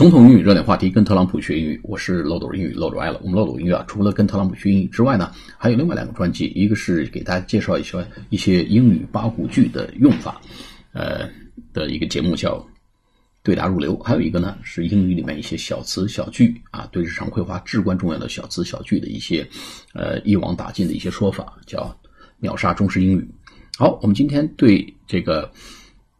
总统英语热点话题，跟特朗普学英语。我是漏斗英语漏斗爱了。我们漏斗英语啊，除了跟特朗普学英语之外呢，还有另外两个专辑，一个是给大家介绍一些一些英语八股句的用法，呃的一个节目叫对答入流；还有一个呢是英语里面一些小词小句啊，对日常绘画至关重要的小词小句的一些呃一网打尽的一些说法，叫秒杀中式英语。好，我们今天对这个。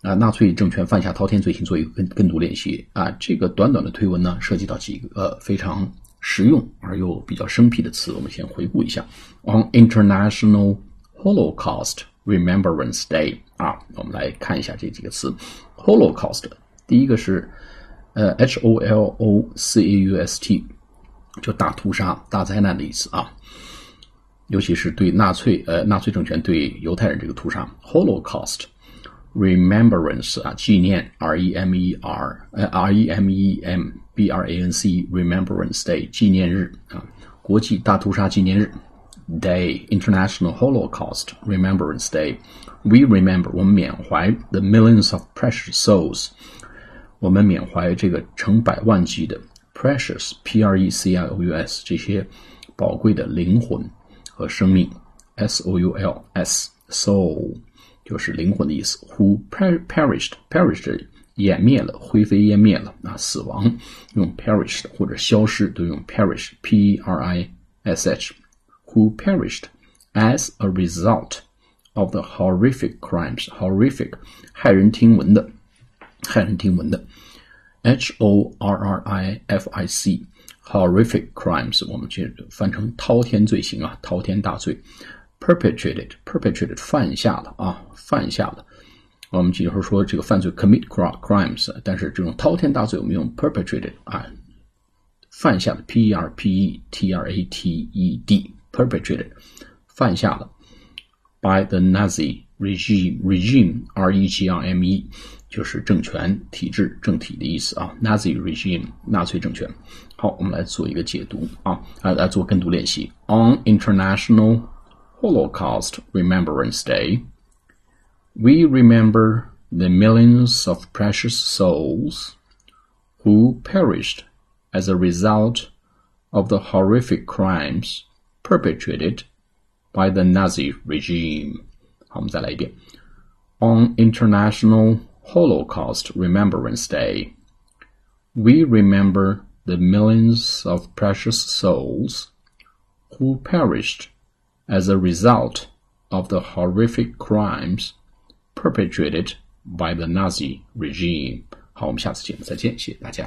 啊，纳粹政权犯下滔天罪行，做一个跟跟读练习啊。这个短短的推文呢，涉及到几个非常实用而又比较生僻的词，我们先回顾一下。On International Holocaust Remembrance Day 啊，我们来看一下这几个词。Holocaust 第一个是呃 H O L O C A U S T，就大屠杀、大灾难的意思啊。尤其是对纳粹呃纳粹政权对犹太人这个屠杀，Holocaust。remembrance 啊，纪念 R E M E R 呃 R E M E M B R A N C Remembrance Day 纪念日啊，国际大屠杀纪念日 Day International Holocaust Remembrance Day We remember 我们缅怀 the millions of precious souls 我们缅怀这个成百万计的 precious P R E C I O U S 这些宝贵的灵魂和生命 S O U L S soul 就是灵魂的意思。Who perished perished 湮灭了，灰飞烟灭了啊，死亡用 perished 或者消失都用 perish p r i s h。Who perished as a result of the horrific crimes horrific 骇人听闻的骇人听闻的 h o r r i f i c horrific crimes 我们就翻成滔天罪行啊，滔天大罪。 Perpetrated perpetrated 犯下了啊，犯下了。我们有时候说这个犯罪 commit crimes，但是这种滔天大罪我们用 perpetrated 啊，犯下的 p e r p e t r a t e d perpetrated 犯下了 by the Nazi regime regime r e g r m e 就是政权体制政体的意思啊，Nazi regime 纳粹政权。好，我们来做一个解读啊，来来做跟读练习 on international Holocaust Remembrance Day, we remember the millions of precious souls who perished as a result of the horrific crimes perpetrated by the Nazi regime. On International Holocaust Remembrance Day, we remember the millions of precious souls who perished as a result of the horrific crimes perpetrated by the Nazi regime。好，我们下次节目再见，谢谢大家。